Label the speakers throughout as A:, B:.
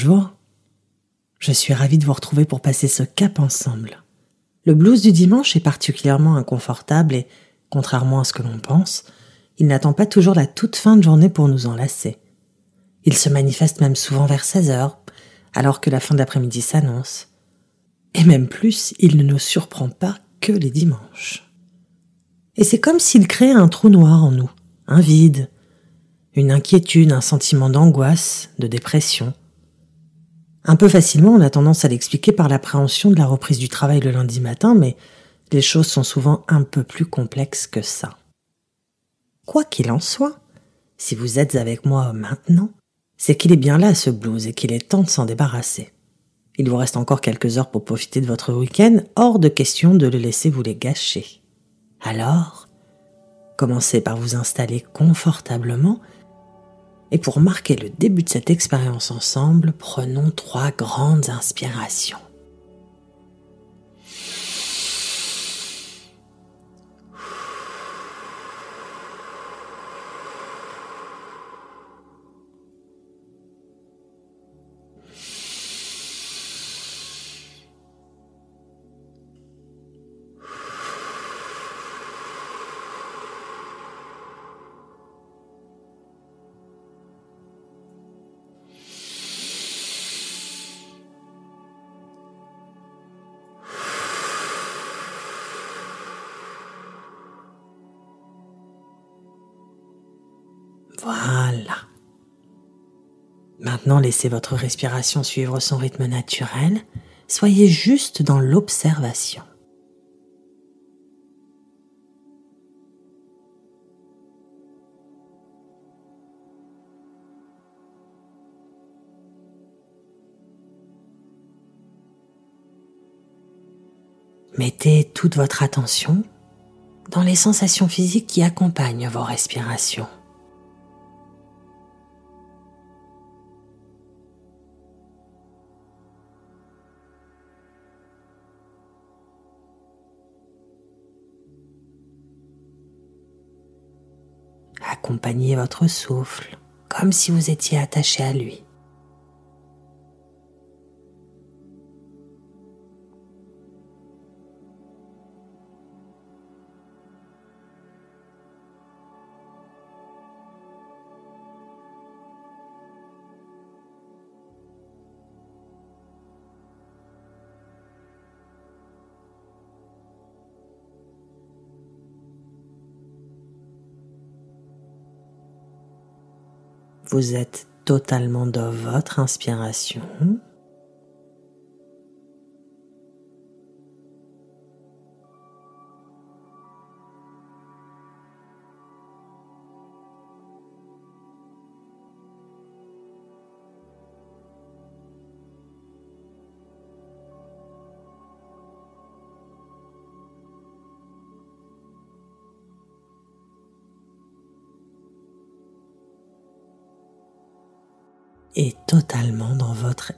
A: Bonjour, je suis ravie de vous retrouver pour passer ce cap ensemble. Le blues du dimanche est particulièrement inconfortable et, contrairement à ce que l'on pense, il n'attend pas toujours la toute fin de journée pour nous enlacer. Il se manifeste même souvent vers 16 heures, alors que la fin d'après-midi s'annonce. Et même plus, il ne nous surprend pas que les dimanches. Et c'est comme s'il créait un trou noir en nous, un vide, une inquiétude, un sentiment d'angoisse, de dépression. Un peu facilement, on a tendance à l'expliquer par l'appréhension de la reprise du travail le lundi matin, mais les choses sont souvent un peu plus complexes que ça. Quoi qu'il en soit, si vous êtes avec moi maintenant, c'est qu'il est bien là ce blues et qu'il est temps de s'en débarrasser. Il vous reste encore quelques heures pour profiter de votre week-end, hors de question de le laisser vous les gâcher. Alors, commencez par vous installer confortablement et pour marquer le début de cette expérience ensemble, prenons trois grandes inspirations. Voilà. Maintenant, laissez votre respiration suivre son rythme naturel. Soyez juste dans l'observation. Mettez toute votre attention dans les sensations physiques qui accompagnent vos respirations. Accompagnez votre souffle comme si vous étiez attaché à lui. Vous êtes totalement dans votre inspiration.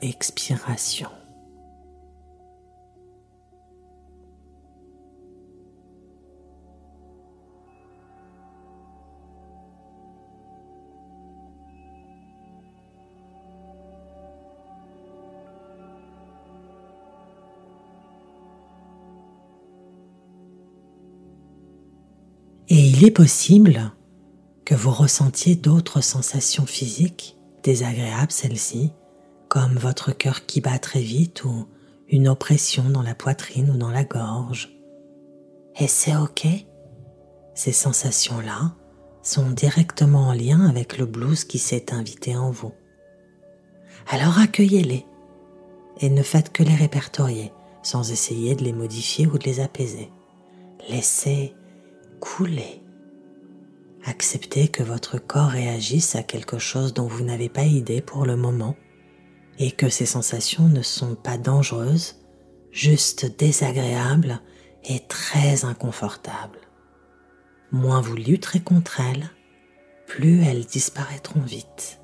A: Expiration. Et il est possible que vous ressentiez d'autres sensations physiques désagréable celle-ci, comme votre cœur qui bat très vite ou une oppression dans la poitrine ou dans la gorge. Et c'est ok. Ces sensations-là sont directement en lien avec le blues qui s'est invité en vous. Alors accueillez-les et ne faites que les répertorier sans essayer de les modifier ou de les apaiser. Laissez couler Acceptez que votre corps réagisse à quelque chose dont vous n'avez pas idée pour le moment et que ces sensations ne sont pas dangereuses, juste désagréables et très inconfortables. Moins vous lutterez contre elles, plus elles disparaîtront vite.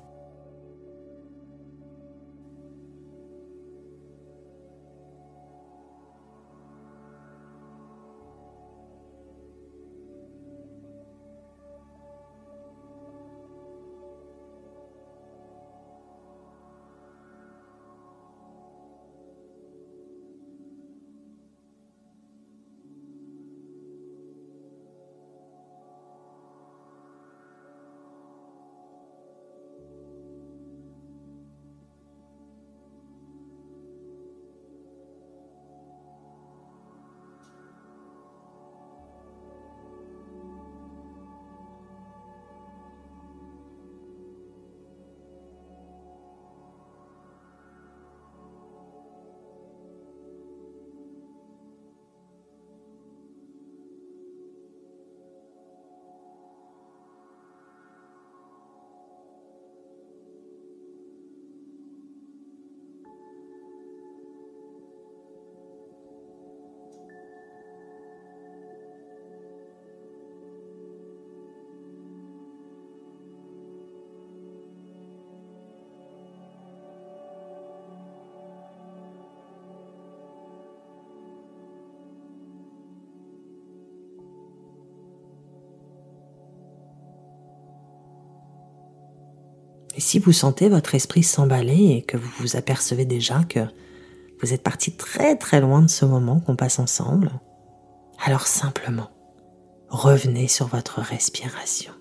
A: Et si vous sentez votre esprit s'emballer et que vous vous apercevez déjà que vous êtes parti très très loin de ce moment qu'on passe ensemble, alors simplement revenez sur votre respiration.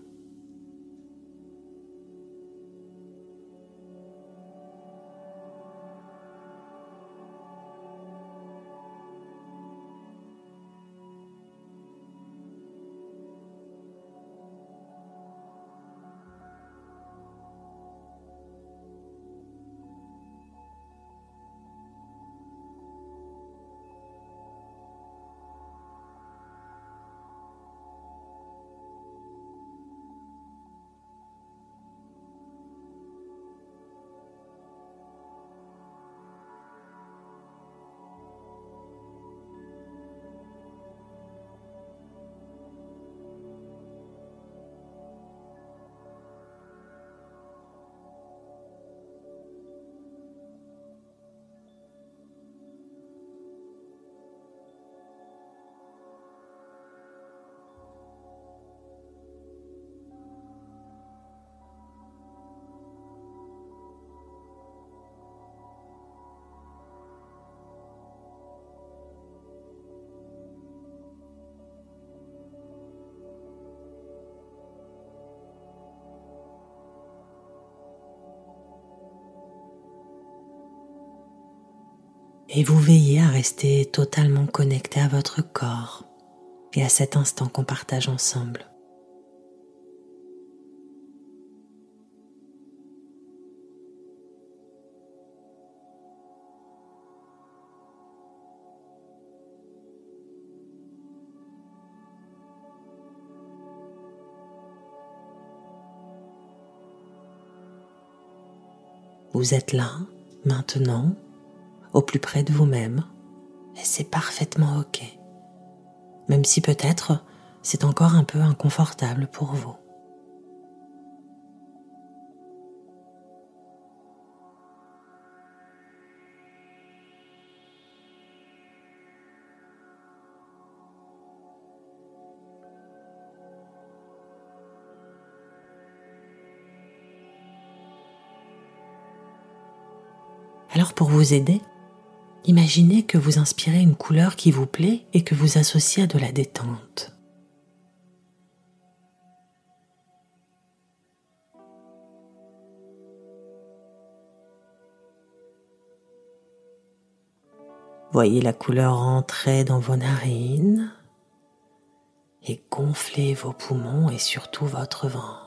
A: Et vous veillez à rester totalement connecté à votre corps et à cet instant qu'on partage ensemble. Vous êtes là, maintenant, au plus près de vous-même, et c'est parfaitement OK, même si peut-être c'est encore un peu inconfortable pour vous. Alors pour vous aider, Imaginez que vous inspirez une couleur qui vous plaît et que vous associez à de la détente. Voyez la couleur entrer dans vos narines et gonfler vos poumons et surtout votre ventre.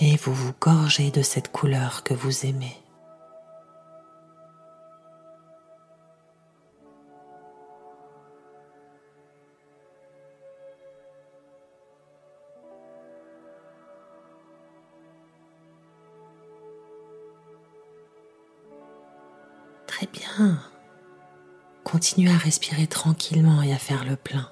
A: Et vous vous gorgez de cette couleur que vous aimez. Très bien. Continuez à respirer tranquillement et à faire le plein.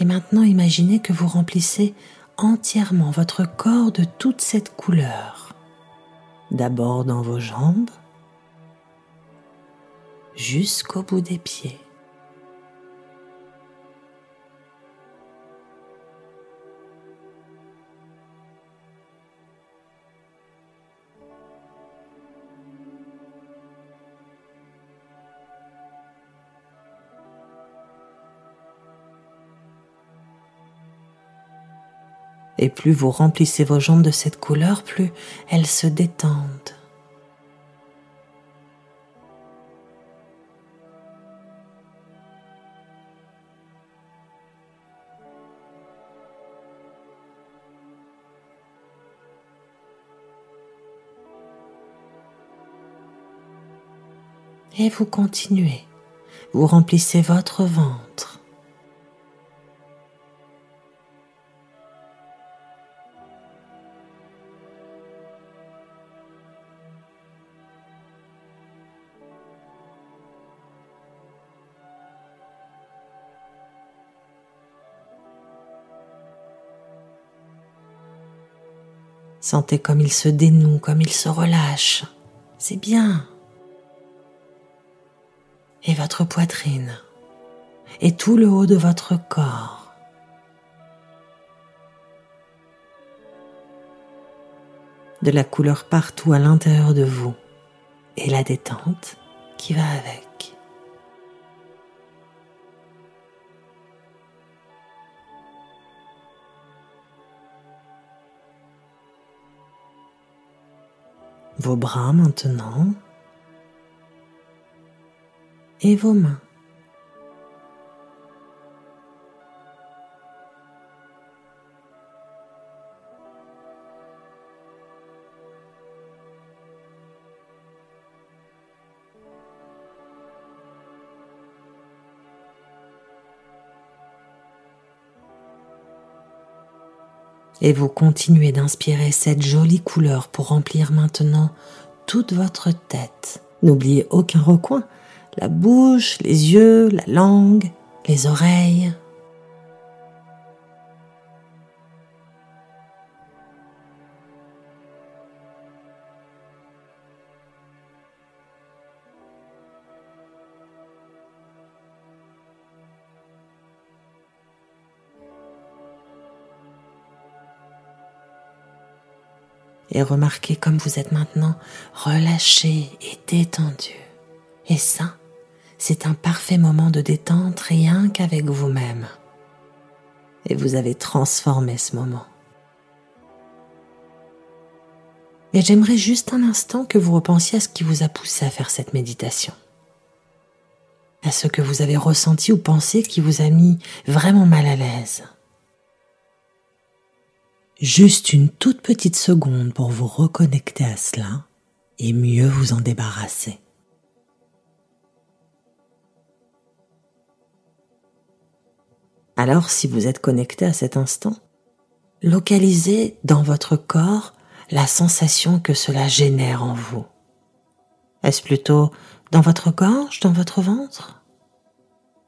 A: Et maintenant, imaginez que vous remplissez entièrement votre corps de toute cette couleur. D'abord dans vos jambes, jusqu'au bout des pieds. Et plus vous remplissez vos jambes de cette couleur, plus elles se détendent. Et vous continuez. Vous remplissez votre ventre. Sentez comme il se dénoue, comme il se relâche. C'est bien. Et votre poitrine. Et tout le haut de votre corps. De la couleur partout à l'intérieur de vous. Et la détente qui va avec. Vos bras maintenant et vos mains. Et vous continuez d'inspirer cette jolie couleur pour remplir maintenant toute votre tête. N'oubliez aucun recoin, la bouche, les yeux, la langue, les oreilles. Remarquez comme vous êtes maintenant relâché et détendu. Et ça, c'est un parfait moment de détente rien qu'avec vous-même. Et vous avez transformé ce moment. Et j'aimerais juste un instant que vous repensiez à ce qui vous a poussé à faire cette méditation. À ce que vous avez ressenti ou pensé qui vous a mis vraiment mal à l'aise. Juste une toute petite seconde pour vous reconnecter à cela et mieux vous en débarrasser. Alors si vous êtes connecté à cet instant, localisez dans votre corps la sensation que cela génère en vous. Est-ce plutôt dans votre gorge, dans votre ventre?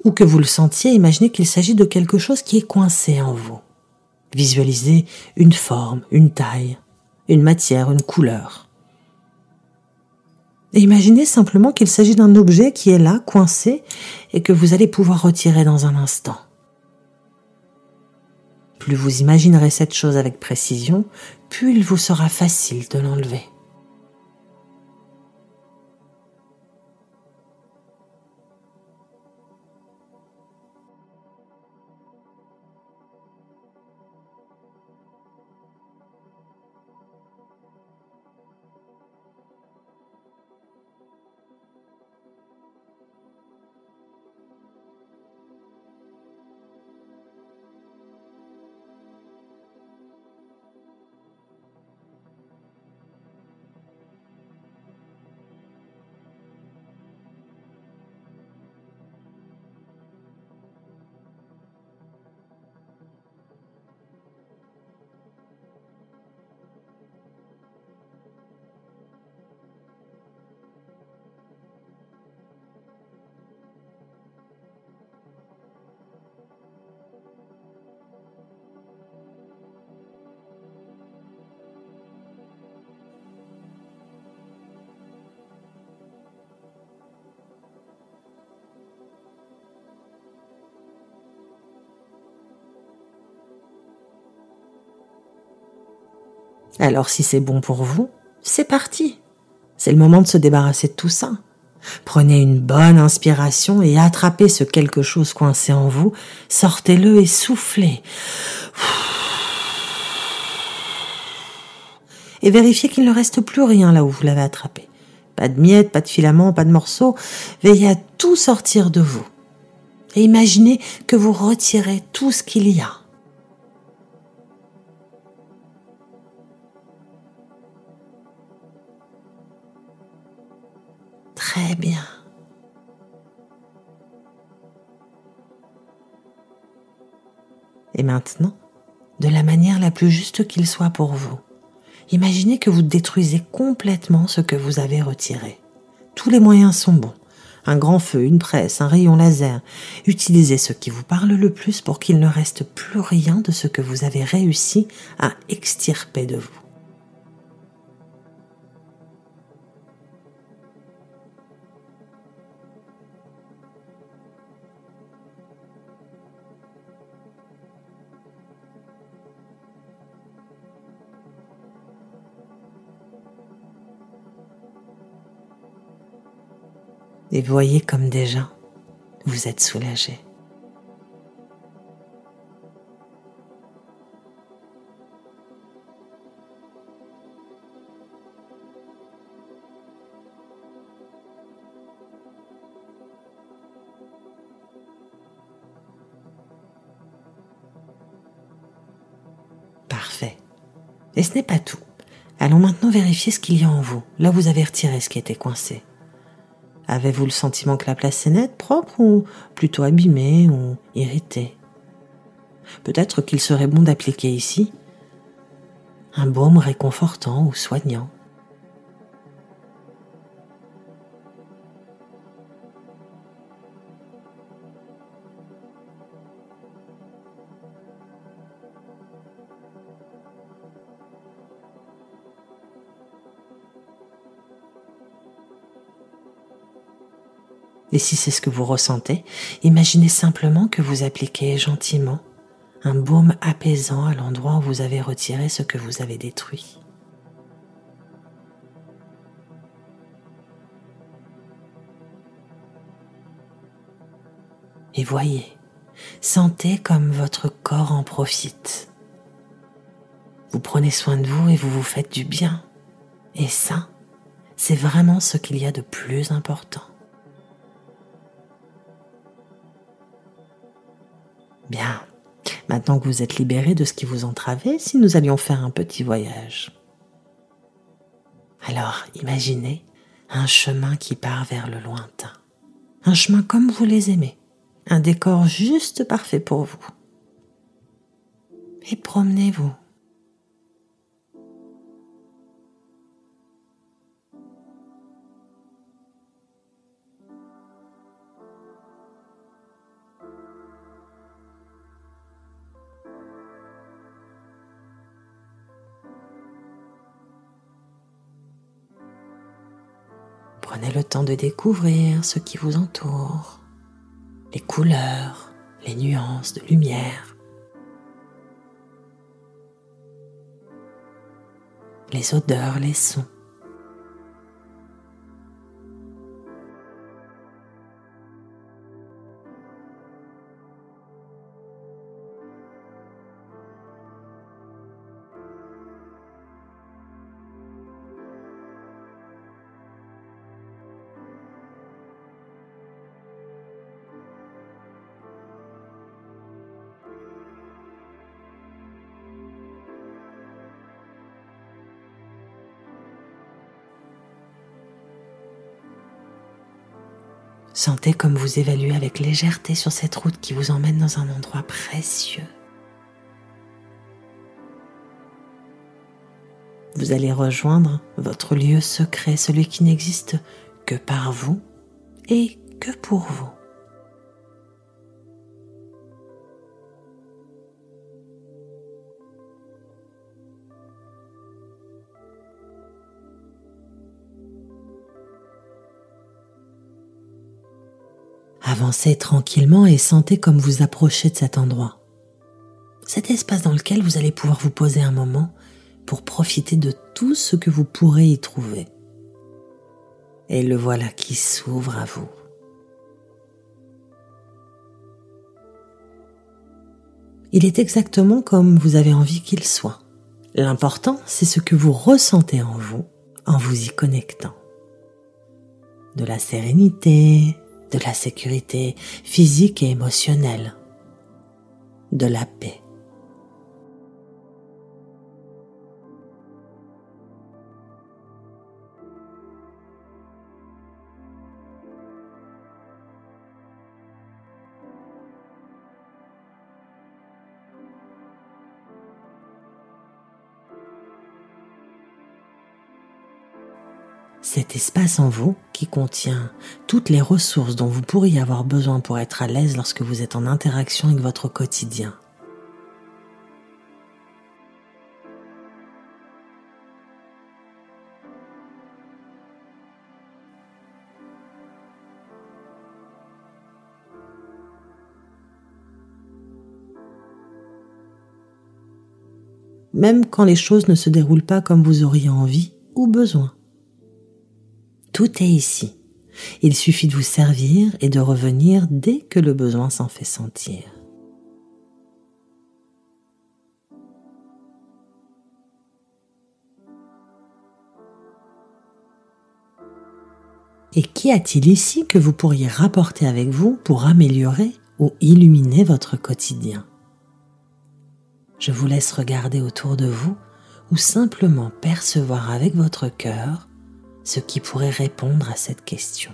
A: Ou que vous le sentiez, imaginez qu'il s'agit de quelque chose qui est coincé en vous. Visualisez une forme, une taille, une matière, une couleur. Imaginez simplement qu'il s'agit d'un objet qui est là, coincé, et que vous allez pouvoir retirer dans un instant. Plus vous imaginerez cette chose avec précision, plus il vous sera facile de l'enlever. Alors si c'est bon pour vous, c'est parti. C'est le moment de se débarrasser de tout ça. Prenez une bonne inspiration et attrapez ce quelque chose coincé en vous, sortez-le et soufflez. Et vérifiez qu'il ne reste plus rien là où vous l'avez attrapé. Pas de miettes, pas de filaments, pas de morceaux. Veillez à tout sortir de vous. Et imaginez que vous retirez tout ce qu'il y a. très bien. Et maintenant, de la manière la plus juste qu'il soit pour vous, imaginez que vous détruisez complètement ce que vous avez retiré. Tous les moyens sont bons. Un grand feu, une presse, un rayon laser. Utilisez ce qui vous parle le plus pour qu'il ne reste plus rien de ce que vous avez réussi à extirper de vous. Et voyez comme déjà vous êtes soulagé. Parfait. Et ce n'est pas tout. Allons maintenant vérifier ce qu'il y a en vous. Là, vous avez retiré ce qui était coincé. Avez-vous le sentiment que la place est nette, propre ou plutôt abîmée ou irritée? Peut-être qu'il serait bon d'appliquer ici un baume réconfortant ou soignant. Et si c'est ce que vous ressentez, imaginez simplement que vous appliquez gentiment un baume apaisant à l'endroit où vous avez retiré ce que vous avez détruit. Et voyez, sentez comme votre corps en profite. Vous prenez soin de vous et vous vous faites du bien. Et ça, c'est vraiment ce qu'il y a de plus important. Maintenant que vous êtes libéré de ce qui vous entravait, si nous allions faire un petit voyage. Alors, imaginez un chemin qui part vers le lointain. Un chemin comme vous les aimez. Un décor juste parfait pour vous. Et promenez-vous. Temps de découvrir ce qui vous entoure, les couleurs, les nuances de lumière, les odeurs, les sons. Sentez comme vous évaluez avec légèreté sur cette route qui vous emmène dans un endroit précieux. Vous allez rejoindre votre lieu secret, celui qui n'existe que par vous et que pour vous. Avancez tranquillement et sentez comme vous approchez de cet endroit. Cet espace dans lequel vous allez pouvoir vous poser un moment pour profiter de tout ce que vous pourrez y trouver. Et le voilà qui s'ouvre à vous. Il est exactement comme vous avez envie qu'il soit. L'important, c'est ce que vous ressentez en vous en vous y connectant. De la sérénité, de la sécurité physique et émotionnelle, de la paix. Espace en vous qui contient toutes les ressources dont vous pourriez avoir besoin pour être à l'aise lorsque vous êtes en interaction avec votre quotidien. même quand les choses ne se déroulent pas comme vous auriez envie ou besoin. Tout est ici. Il suffit de vous servir et de revenir dès que le besoin s'en fait sentir. Et qu'y a-t-il ici que vous pourriez rapporter avec vous pour améliorer ou illuminer votre quotidien? Je vous laisse regarder autour de vous ou simplement percevoir avec votre cœur ce qui pourrait répondre à cette question.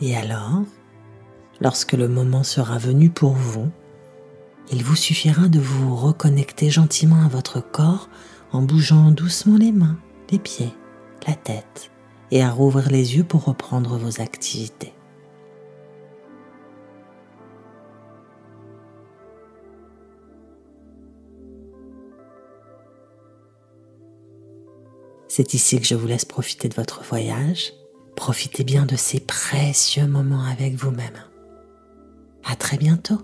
A: Et alors, lorsque le moment sera venu pour vous, il vous suffira de vous reconnecter gentiment à votre corps en bougeant doucement les mains, les pieds, la tête et à rouvrir les yeux pour reprendre vos activités. C'est ici que je vous laisse profiter de votre voyage Profitez bien de ces précieux moments avec vous-même. À très bientôt.